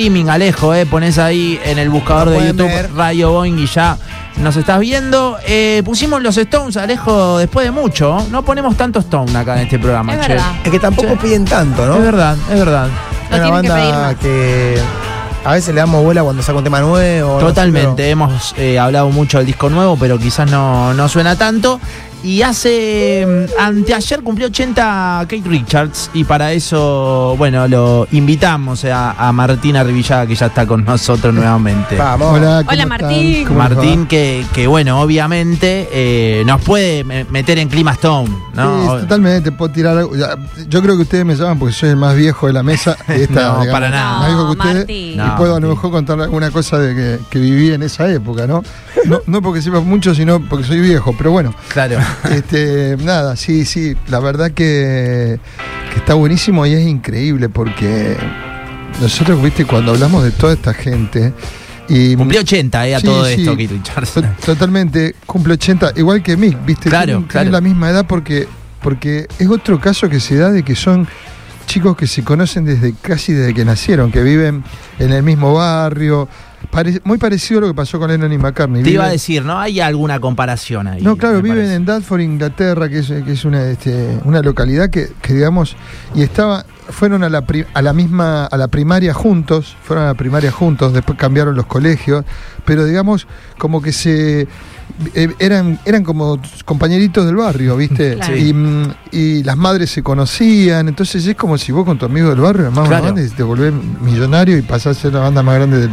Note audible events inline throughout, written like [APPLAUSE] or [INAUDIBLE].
streaming, Alejo, eh, pones ahí en el buscador Lo de YouTube ver. Radio Boeing y ya nos estás viendo. Eh, pusimos los Stones, Alejo, después de mucho. No ponemos tanto Stone acá en este programa, Es che. verdad. Es que tampoco piden tanto, ¿no? Es verdad, es verdad. No Es una tienen que pedir banda que a veces le damos bola cuando saca un tema nuevo. no sé, Totalmente, hemos eh, hablado mucho del disco nuevo, pero quizás no, no suena tanto. Y hace. mm, Anteayer cumplió 80 Kate Richards. Y para eso, bueno, lo invitamos a, a Martina Rivillaga, que ya está con nosotros nuevamente. Vamos. Hola, ¿cómo Hola? Martín. Martín, que, que, bueno, obviamente eh, nos puede me- meter en clima Stone, ¿no? Sí, totalmente, puedo tirar algo. Yo creo que ustedes me llaman porque soy el más viejo de la mesa. [LAUGHS] y esta, No, para nada. Más viejo que ustedes. Martín. y No, puedo a lo mejor contar alguna cosa de que, que viví en esa época, ¿no? No, no porque sepa mucho, sino porque soy viejo. Pero bueno, Claro. [LAUGHS] este, nada, sí, sí. La verdad que, que está buenísimo y es increíble porque nosotros, viste, cuando hablamos de toda esta gente. Y Cumplió 80, eh, a Sí, todo sí. esto, Totalmente, cumple 80, igual que Mick, ¿viste? Claro, Tienen- claro. tienen la misma edad porque, porque es otro caso que se da de que son chicos que se conocen desde casi desde que nacieron, que viven en el mismo barrio. Pare- muy parecido a lo que pasó con Lennon y McCartney. Te iba a decir, ¿no? Hay alguna comparación ahí. no, claro, viven parece. en Dartford, Inglaterra, que es, que es una, este, una localidad que, que, digamos, y estaba, fueron a la, pri- a la misma, a la primaria juntos, fueron a la primaria juntos, después cambiaron los colegios, pero digamos, como que se eh, eran, eran como compañeritos del barrio, ¿viste? [LAUGHS] Claro. Y, y las madres se conocían, entonces es como si vos con tu amigo del barrio armás Claro. y te volvés millonario y pasás a ser la banda más grande del,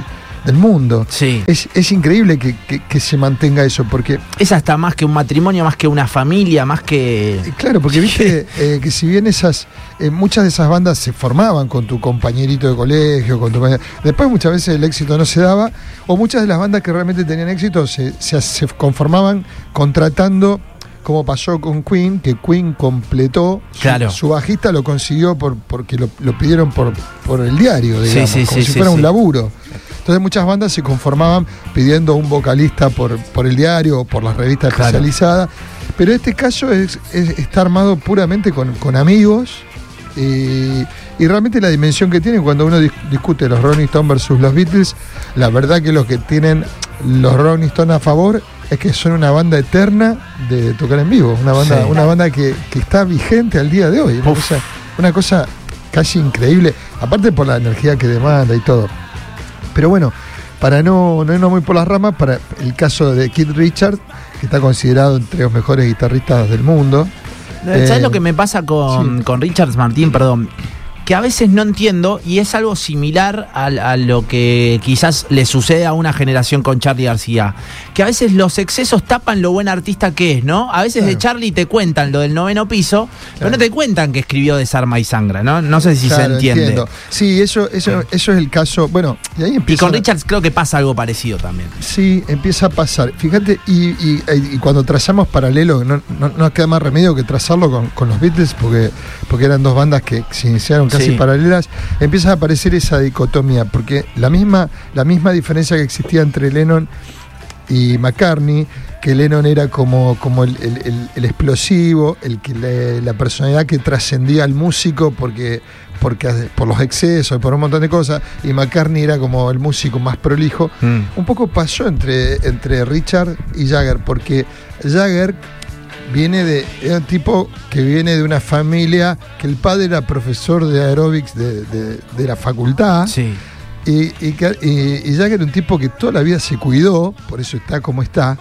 del mundo. Sí. Es, es increíble que, que- que se mantenga eso, porque Es hasta más que un matrimonio, más que una familia, más que. Eh, Claro, porque viste [LAUGHS] eh, que si bien esas, eh, muchas de esas bandas se formaban con tu compañerito de colegio, con tu después muchas veces el éxito no se daba, o muchas de las bandas que realmente tenían éxito se, se- se conformaban contratando, como pasó con Queen, que Queen completó, su, Claro. su bajista lo consiguió por, porque lo, lo pidieron por, por el diario, Sí, digamos, sí, como sí, si sí, fuera sí. un laburo. Entonces muchas bandas se conformaban pidiendo un vocalista por, por el diario o por las revistas Claro. especializadas. Pero este caso es, es- está armado puramente con, con amigos y, y realmente la dimensión que tiene cuando uno dis- discute los Rolling Stones versus los Beatles, la verdad que lo que tienen los Rolling Stones a favor es que son una banda eterna de tocar en vivo, una banda, Sí. una banda que, que está vigente al día de hoy, una cosa, una cosa casi increíble, aparte por la energía que demanda y todo. Pero bueno, para no, no irnos muy por las ramas, para el caso de Keith Richards, que está considerado entre los mejores guitarristas del mundo. ¿Sabes Eh, lo que me pasa con, sí. con Richards Martín? Perdón. Que a veces no entiendo y es algo similar a, a lo que quizás le sucede a una generación con Charlie García. Que a veces los excesos tapan lo buen artista que es, ¿no? A veces de. Charlie te cuentan lo del noveno piso, pero no te cuentan que escribió Desarma y Sangra, ¿no? No sé si se entiende. entiendo. Sí, eso, eso, eso es el caso. Bueno, y ahí Y empieza. con Richards creo que pasa algo parecido también. Sí, empieza a pasar. Fíjate, y, y- y cuando trazamos paralelo, no, no, no queda más remedio que trazarlo con, con los Beatles, porque, porque eran dos bandas que se iniciaron casi Sí. paralelas, empieza a aparecer esa dicotomía, porque la misma, la misma diferencia que existía entre Lennon y McCartney, que Lennon era como, como el, el- el- el explosivo, el que le- la personalidad que trascendía al músico porque, porque por los excesos, por un montón de cosas, y McCartney era como el músico más prolijo. Un poco pasó entre, entre Richard y Jagger, porque Jagger viene de. Era un tipo que viene de una familia que el padre era profesor de aeróbics de, de- de la facultad. Sí. Y, y, que- y- Jagger era un tipo que toda la vida se cuidó, por eso está como está.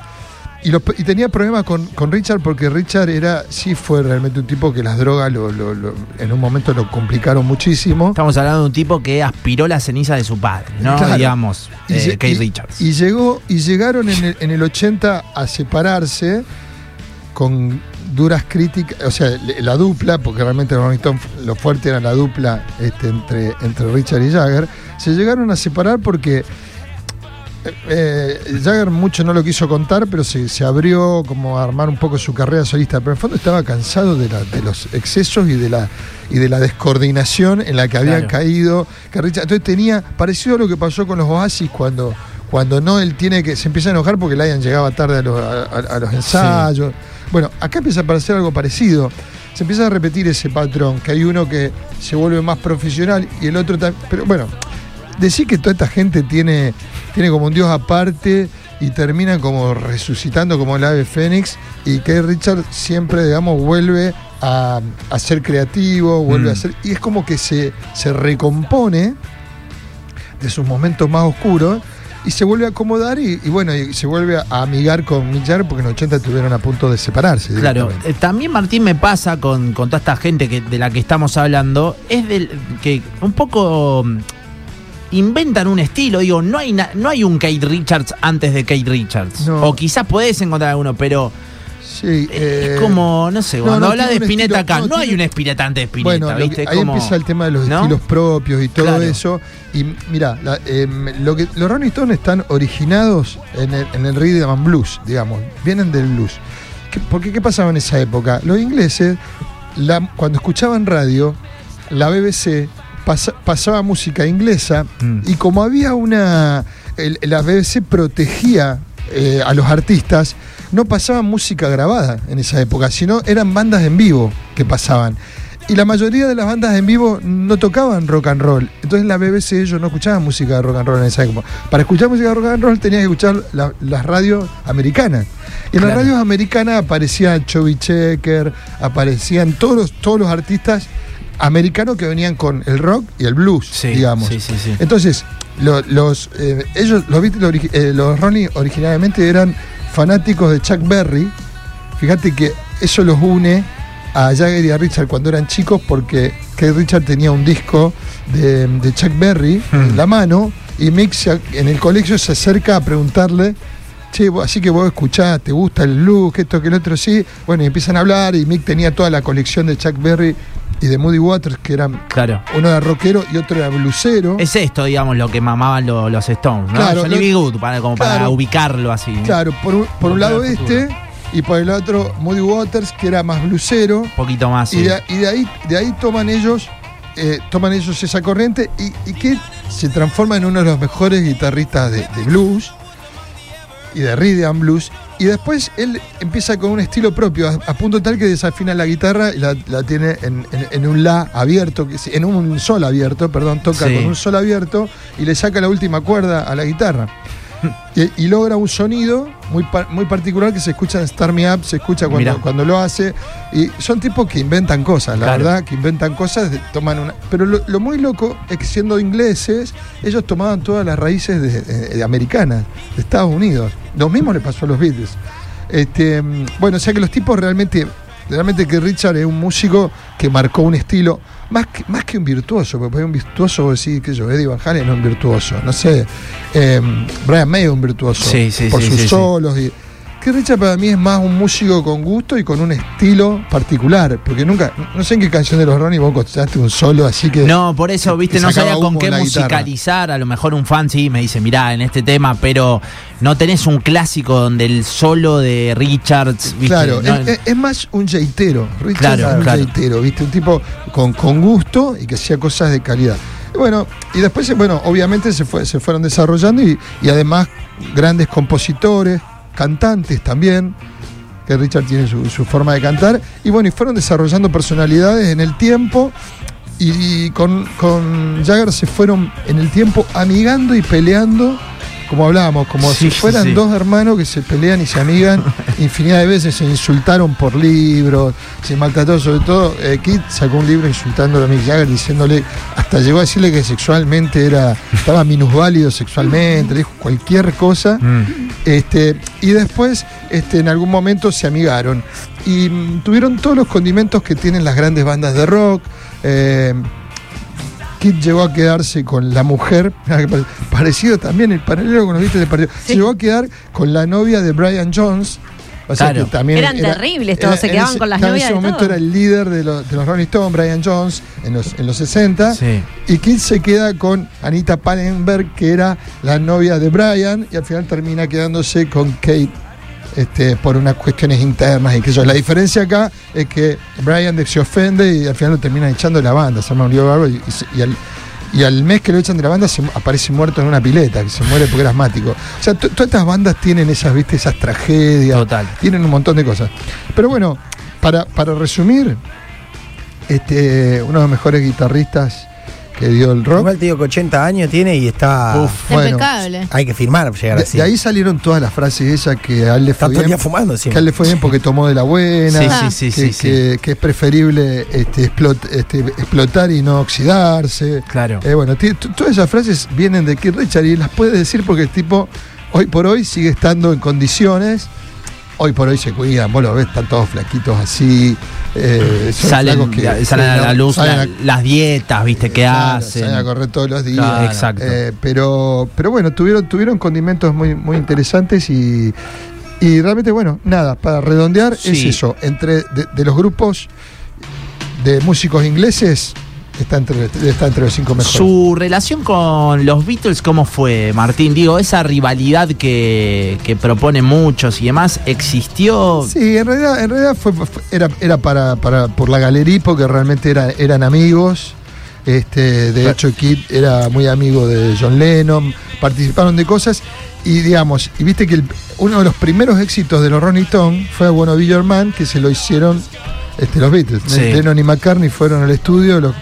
Y, los- y tenía problemas con, con Richard porque Richard era, sí fue realmente un tipo que las drogas lo- lo- lo- en un momento lo complicaron muchísimo. Estamos hablando de un tipo que aspiró la ceniza de su padre, ¿no? Claro. Digamos, eh, Kate y- Richards. Y, llegó, y llegaron en el, en el 80 a separarse con duras críticas, o sea, la dupla, porque realmente los Rolling Stones, lo fuerte era la dupla este, entre, entre Richard y Jagger, se llegaron a separar porque eh, eh, Jagger mucho no lo quiso contar, pero se, se abrió como a armar un poco su carrera solista, pero en el fondo estaba cansado de, la- de los excesos y de la y de la descoordinación en la que había Claro. caído. Que Richard, entonces tenía, parecido a lo que pasó con los Oasis cuando, cuando no él tiene que, se empieza a enojar porque Lion llegaba tarde a los, a- a- a los ensayos. Bueno, acá empieza a parecer algo parecido. Se empieza a repetir ese patrón, que hay uno que se vuelve más profesional y el otro también. Pero bueno, decir que toda esta gente tiene, tiene como un dios aparte y termina como resucitando como el ave fénix y que Richard siempre, digamos, vuelve a, a ser creativo, vuelve Mm. a ser... Y es como que se, se recompone de sus momentos más oscuros y se vuelve a acomodar y, y bueno, y se vuelve a amigar con Mick Jagger porque en los 80 estuvieron a punto de separarse. Claro, eh, también Martín me pasa con, con toda esta gente que, de la que estamos hablando, es del que un poco mm, inventan un estilo, digo, no hay na- no hay un Kate Richards antes de Kate Richards. No. O quizás podés encontrar alguno, pero Sí, eh, es como, no sé, cuando no, habla de Spinetta estilo- acá, no, no, hay tiene- un Spinetta antes de Spinetta, Bueno, ¿viste? que- ahí como- empieza el tema de los estilos propios y todo Claro. eso. Y mira, em, lo que, los Rolling Stones están originados en el, en el rhythm blues, digamos, vienen del blues. ¿Qué- porque qué pasaba en esa época? Los ingleses, la- cuando escuchaban radio, la BBC pasa- pasaba música inglesa Mm. y como había una... el- la BBC protegía eh, a los artistas, no pasaban música grabada en esa época, sino eran bandas en vivo que pasaban. Y la mayoría de las bandas en vivo no tocaban rock and roll. Entonces la BBC ellos no escuchaban música de rock and roll en esa época. Para escuchar música de rock and roll tenías que escuchar la- las radios americanas. Y en las radios americanas aparecía Chubby Checker, aparecían todos los, todos los artistas americanos que venían con el rock y el blues, Sí, digamos. sí, sí, sí. Entonces, lo- los, eh, ellos, los Beatles, ori- eh, los Ronnie originalmente eran fanáticos de Chuck Berry. Fíjate que eso los une a Jagger y a Richard cuando eran chicos porque que Richard tenía un disco de, de Chuck Berry en Hmm. la mano y Mick se- en el colegio se acerca a preguntarle Che, vos- así que vos escuchás, te gusta el que esto, que el otro, sí. Bueno, y empiezan a hablar y Mick tenía toda la colección de Chuck Berry y de Moody Waters, que eran Claro. uno era rockero y otro era blusero. Es esto, digamos, lo que mamaban lo- los Stones, ¿no? Claro, Johnny lo-. Good, para, como para ubicarlo así. ¿no? Claro, por un, por un lado este y por el otro Moody Waters, que era más blusero. Un poquito más. Y, sí. de, y de ahí, de ahí toman ellos eh, toman ellos esa corriente y, y que se transforma en uno de los mejores guitarristas de, de blues y de rhythm and blues. Y después él empieza con un estilo propio, a, a punto tal que desafina la guitarra y la, la tiene en, en- en un la abierto, en un sol abierto, perdón, toca Sí. con un sol abierto y le saca la última cuerda a la guitarra. Y, y logra un sonido muy, par- muy particular que se escucha en Star Me Up, se escucha Mirá. cuando, cuando lo hace. Y son tipos que inventan cosas, la Claro. verdad, que inventan cosas, toman una. Pero lo, lo muy loco es que siendo ingleses, ellos tomaban todas las raíces de, de- de americanas, de Estados Unidos. Lo mismo le pasó a los Beatles. Este, mm, bueno, o sea que los tipos realmente, realmente que Richard es un músico que marcó un estilo, más que, más que un virtuoso, porque un virtuoso, decís, que yo, Eddie Van Halen es un virtuoso, no sé, eh, Brian May es un virtuoso Sí, sí, por sí, sus solos y que Richard para mí es más un músico con gusto y con un estilo particular, porque nunca, no sé en qué canción de los Ronnie vos encontraste un solo así que No, por eso, viste, no sabía con qué guitarra. musicalizar. A lo mejor un fan sí me dice, mirá, en este tema, pero no tenés un clásico donde el solo de Richards, viste. Claro, No- es, más un jeitero. Richard Claro, es un claro. jeitero, ¿viste? Un tipo con, con gusto y que hacía cosas de calidad. Y bueno, y después, bueno, obviamente se, fue, se fueron desarrollando y, y además grandes compositores, cantantes también, que Richard tiene su, forma de cantar. Y bueno, y fueron desarrollando personalidades en el tiempo. Y, con, con Jagger se fueron en el tiempo amigando y peleando, como hablábamos, como Sí, si fueran sí. dos hermanos que se pelean y se amigan [LAUGHS] infinidad de veces, se insultaron por libros, se maltrató, sobre todo eh, Kid sacó un libro insultando a Mick Jagger, diciéndole, hasta llegó a decirle que sexualmente era, estaba minusválido sexualmente, le dijo cualquier cosa. Mm. Este, y después, este, en algún momento se amigaron. Y mm, tuvieron todos los condimentos que tienen las grandes bandas de rock. Eh, Kid llegó a quedarse con la mujer, [LAUGHS] parecido también, el paralelo con los Beatles de parecido. Se llegó a quedar con la novia de Brian Jones. O sea Claro. que también Eran terribles todos, se quedaban ese- con las novias En ese de momento era el líder de los, de los Rolling Stones, Brian Jones, en los, en los 60. Sí. Y Kid se queda con Anita Pallenberg, que era la novia de Brian, y al final termina quedándose con Kate este, por unas cuestiones internas y que yo. La diferencia acá es que Brian se ofende y al final lo terminan echando de la banda, se arma un lío bárbaro y, y se- y al, y al mes que lo echan de la banda se, aparece muerto en una pileta, que se muere porque era asmático. O sea, to- todas estas bandas tienen esas, viste, esas tragedias Total. tienen un montón de cosas. Pero bueno, para, para resumir, este, uno de los mejores guitarristas que dio el rock. Igual te digo que 80 años tiene y está. Uf, Está bueno. impecable. Hay que firmar para llegar De, así. de ahí salieron todas las frases esas que a él le Está fue el bien. fumando Que a él le fue bien porque tomó de la buena. Sí, Ah. sí, sí, que, sí, sí. que- que es preferible este, explot- este, explotar y no oxidarse. Claro. Eh, bueno, todas esas frases vienen de Keith Richard y las puede decir porque el tipo hoy por hoy sigue estando en condiciones. Hoy por hoy se cuidan, vos lo ves, están todos flaquitos así. Eh, Salen, que- salen a la luz salen a- las dietas, viste, que hacen. salen a correr todos los días. Claro, exacto. Eh, pero, pero bueno, tuvieron, tuvieron condimentos muy, muy interesantes y, y realmente, bueno, nada, para redondear es eso. Entre de, de los grupos de músicos ingleses, está entre, está entre los cinco mejores. Su relación con los Beatles, ¿cómo fue, Martín? Digo, esa rivalidad que, que proponen muchos y demás, ¿existió? Sí, en realidad, en realidad fue, fue- era, era para, para, por la galería porque realmente era- eran amigos. Este, de hecho, Kid era muy amigo de John Lennon, participaron de cosas y digamos, y viste que el- uno de los primeros éxitos de los Rolling Stones fue Bueno Be Your Man, que se lo hicieron este, los Beatles. Sí. Lennon y McCartney fueron al estudio, lo-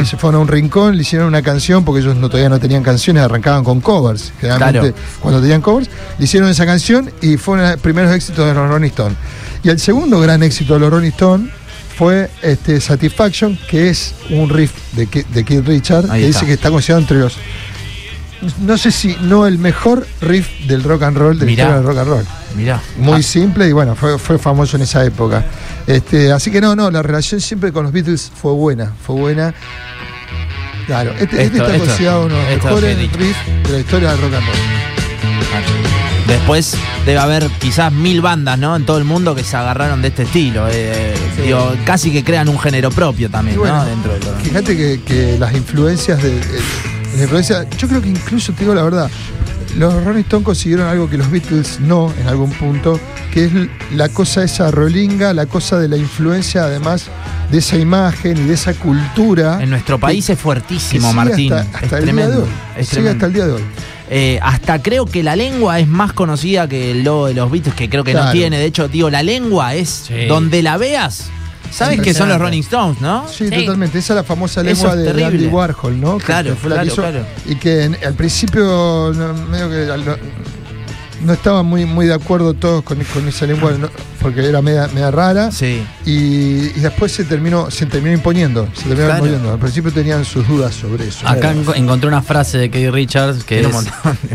y se fueron a un rincón, le hicieron una canción, porque ellos no, todavía no tenían canciones, arrancaban con covers. Generalmente, Claro. cuando tenían covers, le hicieron esa canción y fue uno de los primeros éxitos de los Rolling Stones. Y el segundo gran éxito de los Rolling Stones fue este, Satisfaction, que es un riff de, de Keith Richard, Ahí que está. dice que está considerado entre los. No sé si no el mejor riff del rock and roll, de la historia del rock and roll. Mirá. Muy Ah, simple y bueno, fue, fue famoso en esa época. Este, así que no, no, la relación siempre con los Beatles fue buena, fue buena. Claro, este, este está considerado uno de los mejores riffs de la historia del rock and roll. Después debe haber quizás mil bandas, ¿no? En todo el mundo que se agarraron de este estilo. eh, digo, casi que crean un género propio también, bueno, ¿no? Dentro de lo- Fíjate que, que las influencias de. eh, las influencias- yo creo que incluso te digo la verdad, los Rolling Stones consiguieron algo que los Beatles no en algún punto, que es la cosa esa rolinga, la cosa de la influencia además de esa imagen y de esa cultura. En nuestro país es fuertísimo, Martín. Hasta, hasta es el tremendo. día de hoy. Es Sigue tremendo. hasta el día de hoy. Eh, hasta creo que la lengua es más conocida que el logo de los Beatles, que creo que no tiene. De hecho, digo, la lengua es Sí. donde la veas. Sabes que son los. Rolling Stones, ¿no? Sí, Sí. totalmente. Esa es la famosa lengua es de. Andy Warhol, ¿no? Claro, que fue la que claro, hizo- claro. Y que en- al principio no, medio que al- no, no estaban muy, muy de acuerdo todos con, con esa lengua, ¿no? Porque era media, media rara. Sí. Y, y después se terminó, se terminó imponiendo. Se terminó Claro. imponiendo. Al principio tenían sus dudas sobre eso. Acá enco- encontré una frase de Keith Richards que es,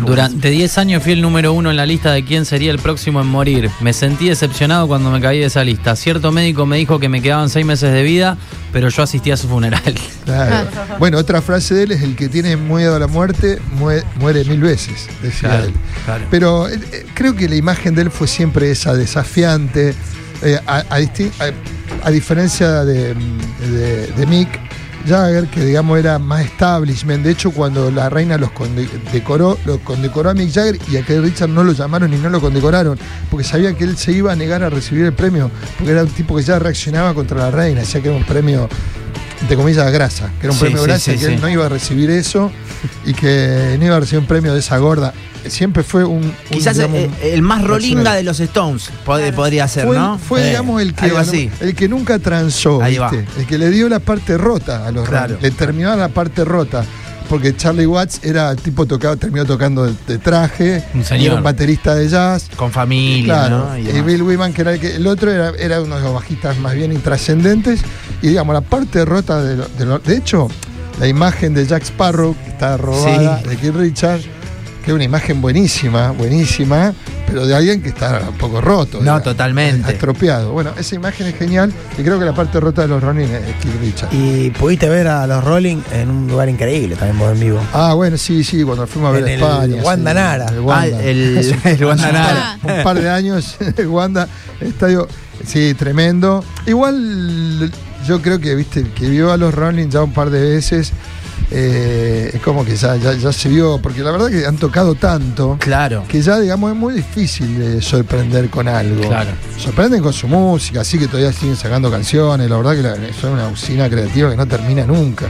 durante 10 años fui el número uno en la lista de quién sería el próximo en morir. Me sentí decepcionado cuando me caí de esa lista. Cierto médico me dijo que me quedaban 6 meses de vida, pero yo asistí a su funeral. [LAUGHS] Claro. Bueno, otra frase de él es el que tiene miedo a la muerte muere, muere mil veces, decía Claro, él. claro. Pero eh, eh, creo que la imagen de él fue siempre esa desafiante, eh, a, a a- diferencia de, Mick Jagger, que digamos era más establishment. De hecho, cuando la reina los condecoró, lo condecoró a Mick Jagger y a que Richard no lo llamaron y no lo condecoraron, porque sabía que él se iba a negar a recibir el premio, porque era un tipo que ya reaccionaba contra la reina, decía que era un premio entre comillas, grasa, que era un Sí, premio sí, grasa, sí, que él no iba a recibir eso y que no iba a recibir un premio de esa gorda. Siempre fue un. un, Quizás digamos, eh, el, más rolinga de los Stones pod- podría ser, fue, ¿no? fue, Eh, digamos, el que, ganó- así. el que nunca transó, Ahí va. el que le dio la parte rota a los Claro. Le terminó la parte rota. Porque Charlie Watts era el tipo tocado, terminó tocando de, de traje, Un señor. era un baterista de jazz. Con familia, Claro, ¿no? Y. Bill Wyman, que era el, que, el otro, era, era uno de los bajistas más bien intrascendentes. Y digamos, la parte rota de, lo- de, lo- de hecho, la imagen de Jack Sparrow, que está robada, Sí. de Keith Richard, que es una imagen buenísima, buenísima, pero de alguien que está un poco roto. No, totalmente. Estropeado. Bueno, esa imagen es genial y creo que la parte rota de los Ronin es Keith Richard. Y pudiste ver a los Rolling en un lugar increíble también vos en vivo. Ah, bueno, sí, sí, cuando fuimos a ver En el España. Wanda sí, Nara. el Ah, Wanda. el, [LAUGHS] el Guantanara. [LAUGHS] un par de años [LAUGHS] el Wanda estadio sí tremendo igual yo creo que viste que vio a los Rolling ya un par de veces eh, es como que ya, ya, ya se vio porque la verdad que han tocado tanto Claro. que ya digamos es muy difícil de sorprender con algo Claro. sorprenden con su música así que todavía siguen sacando canciones la verdad que la- son una usina creativa que no termina nunca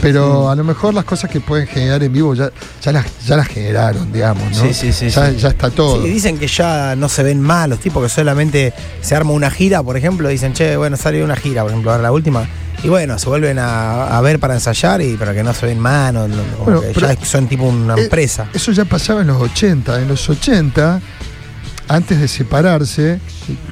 pero a lo mejor las cosas que pueden generar en vivo ya, ya, las, ya las generaron, digamos, ¿no? Sí, sí, sí, Ya, sí. ya está todo. Sí, dicen que ya no se ven mal los tipos que solamente se arma una gira, por ejemplo, dicen, che, bueno, salió una gira, por ejemplo, ahora la última, Y bueno, se vuelven a, a ver para ensayar y para que no se ven manos, no- Bueno, que ya son tipo una Eh, empresa. Eso ya pasaba en los 80. En los 80, antes de separarse,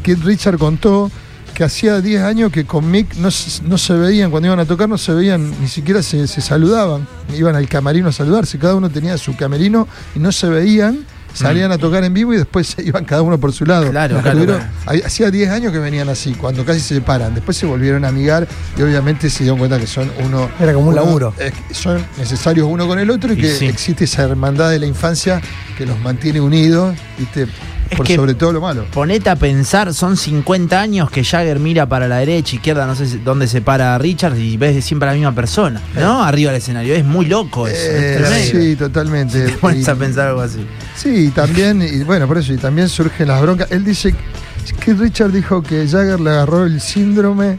Kid Richard contó que hacía 10 años que con Mick no, se- no se veían, cuando iban a tocar no se veían, ni siquiera se, se saludaban. Iban al camerino a saludarse, cada uno tenía su camerino y no se veían. Salían a tocar en vivo y después [LAUGHS] se iban cada uno por su lado. Claro, claro, Tuvieron- claro. hay- Hacía 10 años que venían así, cuando casi se separan. Después se volvieron a amigar y obviamente se dieron cuenta que son uno. Era como un uno- laburo. eh, son necesarios uno con el otro y Y que sí. existe esa hermandad de la infancia que los mantiene unidos, ¿viste? Es Por que- sobre todo lo malo. Ponete a pensar, son 50 años que Jagger mira para la derecha, izquierda, no sé si- dónde se para Richards y ves siempre a la misma persona, ¿no? Arriba del escenario. Es muy loco eso. Eh, es sí, totalmente. [LAUGHS] Te pones Y- a pensar algo así. Sí, y también, y bueno, por eso, y también surgen las broncas. Él dice que Richard dijo que Jagger le agarró el síndrome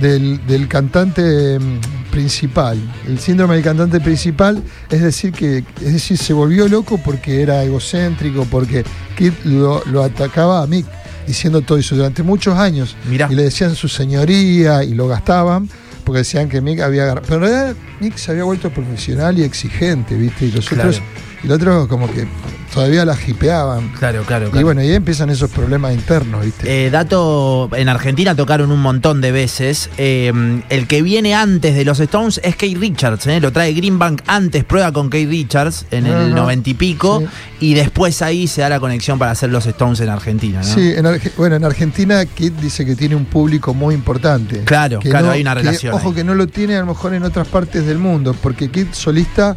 del, del cantante mm, principal. El síndrome del cantante principal, es decir, que es decir, se volvió loco porque era egocéntrico, porque Kid lo, lo atacaba a Mick diciendo todo eso durante muchos años. Mirá. Y le decían su señoría y lo gastaban. Porque decían que Mick había agarrado. Pero en realidad Mick se había vuelto profesional y exigente, ¿viste? Y los Claro. otros, y los otros como que todavía la hipeaban. Claro, claro, Y claro. bueno, y ahí empiezan esos problemas internos, ¿viste? Eh, dato, en Argentina tocaron un montón de veces. Eh, el que viene antes de los Stones es Kate Richards, ¿eh? lo trae Greenbank antes, prueba con Kate Richards en el noventa y pico, Sí. y después ahí se da la conexión para hacer los Stones en Argentina. ¿no? Sí, en Arge- bueno, en Argentina Kid dice que tiene un público muy importante. Claro, claro, no- hay una que, relación. ojo ahí. que no lo tiene a lo mejor en otras partes del mundo, porque Kid solista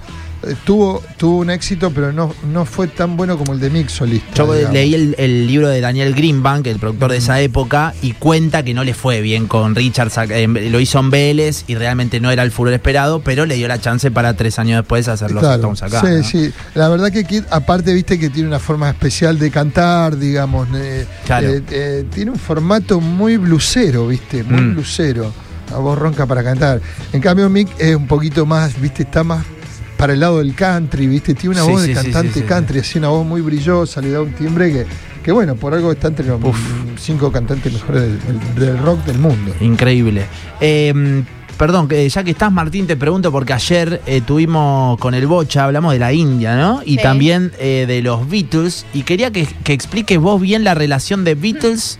tuvo, tuvo un éxito, pero no, no fue tan bueno como el de Mick solista. Yo digamos. leí el, el libro de Daniel Greenbank, el productor de esa época, y cuenta que no le fue bien con Richards. eh, lo hizo en Vélez y realmente no era el furor esperado, pero le dio la chance para tres años después hacer los Claro, Stones acá. Sí, ¿no? sí. La verdad que Kid, aparte, viste que tiene una forma especial de cantar, digamos. eh, Claro. eh, eh, tiene un formato muy blusero, viste, muy Mm. blusero. A voz ronca para cantar. En cambio, Mick es un poquito más, viste, está más para el lado del country, viste, tiene una Sí, voz sí, de sí, cantante sí, sí, country, así una voz muy brillosa, le da un timbre que, que bueno, por algo está entre los Uf. cinco cantantes mejores del, del- del rock del mundo. Increíble. Eh, perdón, que ya que estás, Martín, te pregunto porque ayer eh, tuvimos con el Bocha, hablamos de la India, ¿no? Y Sí. también eh, de los Beatles. Y quería que, que expliques vos bien la relación de Beatles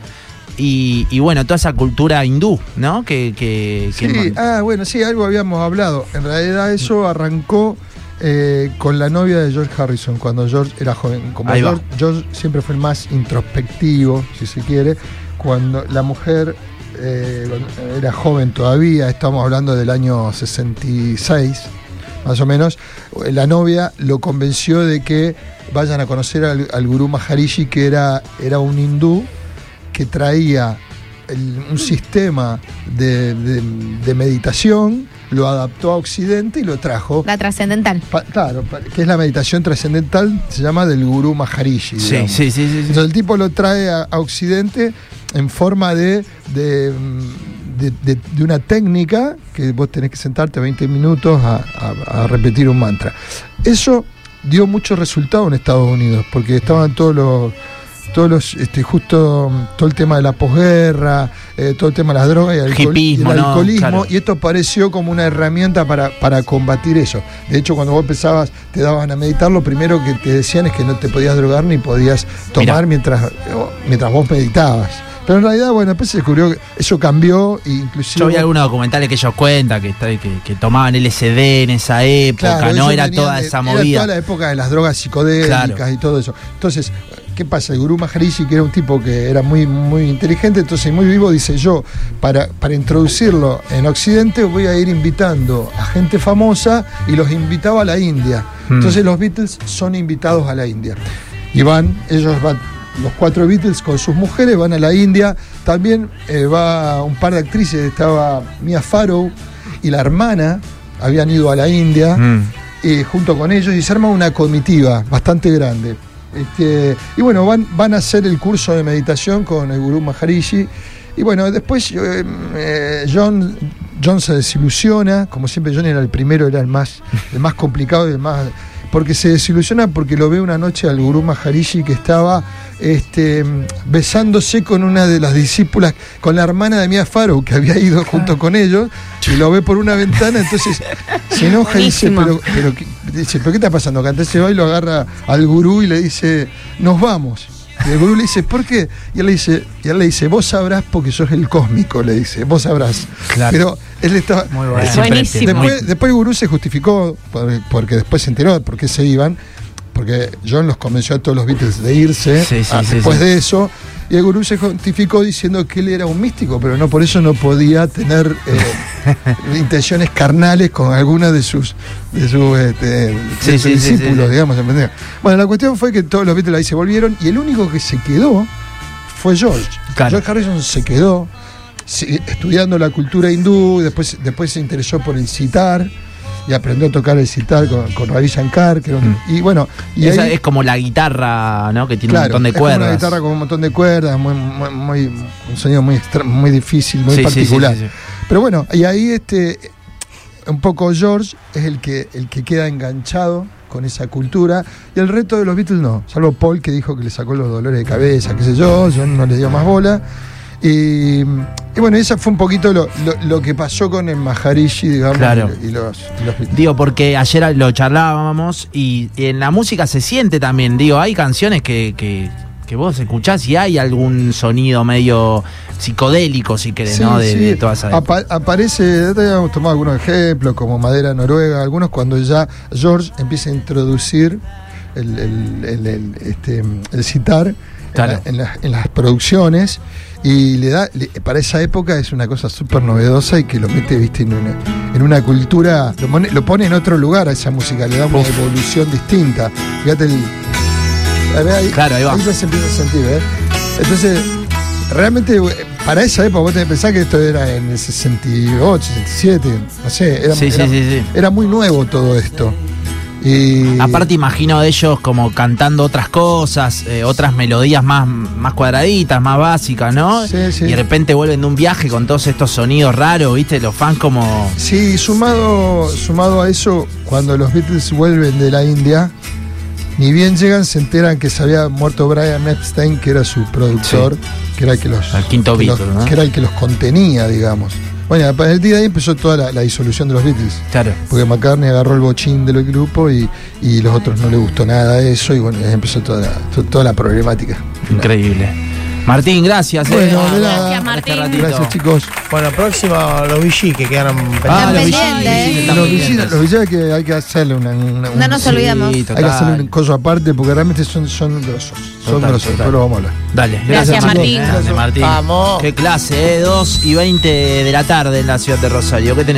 y, y, bueno, toda esa cultura hindú, ¿no? Que, que, que Sí, ah, bueno, sí, algo habíamos hablado. En realidad eso arrancó eh, con la novia de George Harrison, cuando George era joven. Como. George, George siempre fue el más introspectivo, si se quiere. Cuando la mujer eh, era joven todavía, estamos hablando del año 66, más o menos, la novia lo convenció de que vayan a conocer al, al gurú Maharishi, que era, era un hindú que traía el- un sistema de, de- de meditación, lo adaptó a Occidente y lo trajo. La trascendental. pa- claro, pa- que es la meditación trascendental, se llama del gurú Maharishi. Sí, sí, sí, sí, sí. Entonces el tipo lo trae a, a Occidente en forma de, de, de- de- de una técnica que vos tenés que sentarte 20 minutos a, a- a repetir un mantra. Eso dio mucho resultado en Estados Unidos, porque estaban todos los todos los, este, justo mm, todo el tema de la posguerra, eh, todo el tema de las drogas y el, alcohol- y el Hipismo, ¿no? alcoholismo, Claro. y esto pareció como una herramienta para, para combatir eso. De hecho, cuando vos empezabas, te daban a meditar, lo primero que te decían es que no te podías drogar ni podías tomar Mirá. mientras, mientras vos meditabas. Pero en realidad, bueno, después se descubrió que eso cambió, e inclusive... Yo vi algunos documentales que ellos cuentan que, que, que tomaban LSD en esa época, Claro, no era toda esa Era movida. toda la época de las drogas psicodélicas Claro. y todo eso. Entonces, ¿qué pasa? El gurú Maharishi, que era un tipo que era muy, muy inteligente, entonces muy vivo, dice yo, para, para introducirlo en Occidente voy a ir invitando a gente famosa y los invitaba a la India. Hmm. Entonces los Beatles son invitados a la India. Y van, ellos van, los cuatro Beatles con sus mujeres van a la India. También eh, va un par de actrices, estaba Mia Farrow y la hermana, habían ido a la India Mm. eh, junto con ellos y se arma una comitiva bastante grande. Este, y bueno, van, van a hacer el curso de meditación con el gurú Maharishi. Y bueno, después eh, eh, John, John se desilusiona, como siempre John era el primero, era el más, el más complicado y el más... porque se desilusiona porque lo ve una noche al gurú Maharishi que estaba este, besándose con una de las discípulas, con la hermana de Mia Farrow, que había ido junto con ellos, y lo ve por una ventana, entonces se enoja y dice, pero, pero, ¿qué- dice, ¿pero qué está pasando acá? Entonces va y lo agarra al gurú y le dice, nos vamos. Y el gurú le dice, ¿por qué? Y él le dice, y él le dice, vos sabrás porque sos el cósmico, le dice, vos sabrás. Claro. Pero él estaba. Muy bueno. Es Buenísimo. Después, después el gurú se justificó, por- porque después se enteró de por qué se iban, porque John los convenció a todos los Beatles de irse Sí, sí, ah, sí, después sí. de eso, y el gurú se justificó diciendo que él era un místico, pero no por eso no podía tener eh, [LAUGHS] intenciones carnales con alguna de sus, de sus, este, de Sí, sus sí, sí, discípulos, sí, digamos. ¿entendés? Bueno, la cuestión fue que todos los Beatles ahí se volvieron y el único que se quedó fue George. Claro. George Harrison se quedó estudiando la cultura hindú, después, después se interesó por el sitar y aprendió a tocar el sitar con, con Ravi Shankar. Que un- Y bueno, y Esa ahí, es como la guitarra, ¿no? Que tiene claro, un montón de es como cuerdas. una guitarra con un montón de cuerdas, muy, muy- muy- un sonido muy, muy difícil, muy Sí, particular. sí, sí, sí. Pero bueno, y ahí este un poco George es el que el que queda enganchado con esa cultura y el resto de los Beatles no, salvo Paul que dijo que le sacó los dolores de cabeza, qué sé yo, John no le dio más bola. Y, y bueno, esa fue un poquito lo, lo- lo que pasó con el Maharishi, digamos, Claro. y, y los, y los. Digo, porque ayer lo charlábamos y en la música se siente también. Digo, hay canciones que, que, que vos escuchás y hay algún sonido medio psicodélico, si querés, Sí, ¿no? De, sí. de toda esa. Apa- aparece, ya hemos tomado algunos ejemplos, como Madera Noruega, algunos cuando ya George empieza a introducir el, el, el- el, este, el citar en la- en, la- en las producciones y le da, le- para esa época es una cosa súper novedosa y que lo mete, viste, en una, en una cultura, lo pone, lo pone en otro lugar a esa música, le da una evolución distinta. Fíjate el. ahí, Claro, ahí va. ya se empieza a sentir, ¿eh? Entonces, realmente eh, para esa época vos tenés que pensar que esto era en el 68, 67, no sé, era, Sí, sí, era- sí, sí. era muy nuevo todo esto. Y Aparte imagino de ellos como cantando otras cosas, eh, otras melodías más, más cuadraditas, más básicas, ¿no? Sí, sí. Y de repente vuelven de un viaje con todos estos sonidos raros, ¿viste? Los fans como... Sí, sumado, sumado a eso, cuando los Beatles vuelven de la India, ni bien llegan, se enteran que se había muerto Brian Epstein, que era su productor, que era el que los, El quinto que, los- Beatle, ¿no? que era el que los contenía, digamos. Bueno, a partir de ahí empezó toda la, la disolución de los Beatles. Claro. Porque McCartney agarró el bochín del grupo y, y los otros no le gustó nada eso y bueno, ahí empezó toda la, to- toda la problemática. Increíble. Martín, gracias. eh, Bueno, nada. Gracias, Martín. este. Gracias chicos. Bueno, próximo los VG que quedaron Ah, los pendientes. Están Los pendientes. visitas, los visitas que hay que hacerle una, una- No un- nos Sí, olvidamos. Hay que hacerle un coso aparte porque realmente son, son grosos. Son Total, grosos, total. lo vamos a hablar. Dale. Gracias, Martín. Grande, Martín. Vamos. Qué clase, ¿eh? 2 y 20 de la tarde en la ciudad de Rosario. ¿Qué tenés?